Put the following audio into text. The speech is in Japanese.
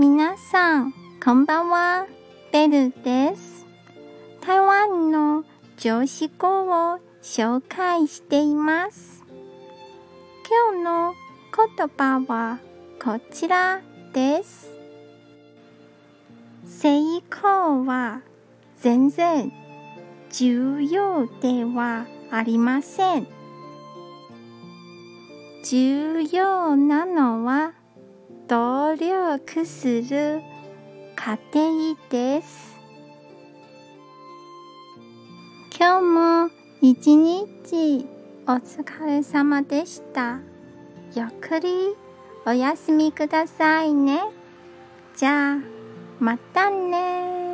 皆さん、こんばんは。ベルです。台湾の常識語を紹介しています。今日の言葉はこちらです。成功は全然重要ではありません。重要なのはークする家庭です。今日も一日お疲れ様でした。ゆっくりお休みくださいね。じゃあ、またね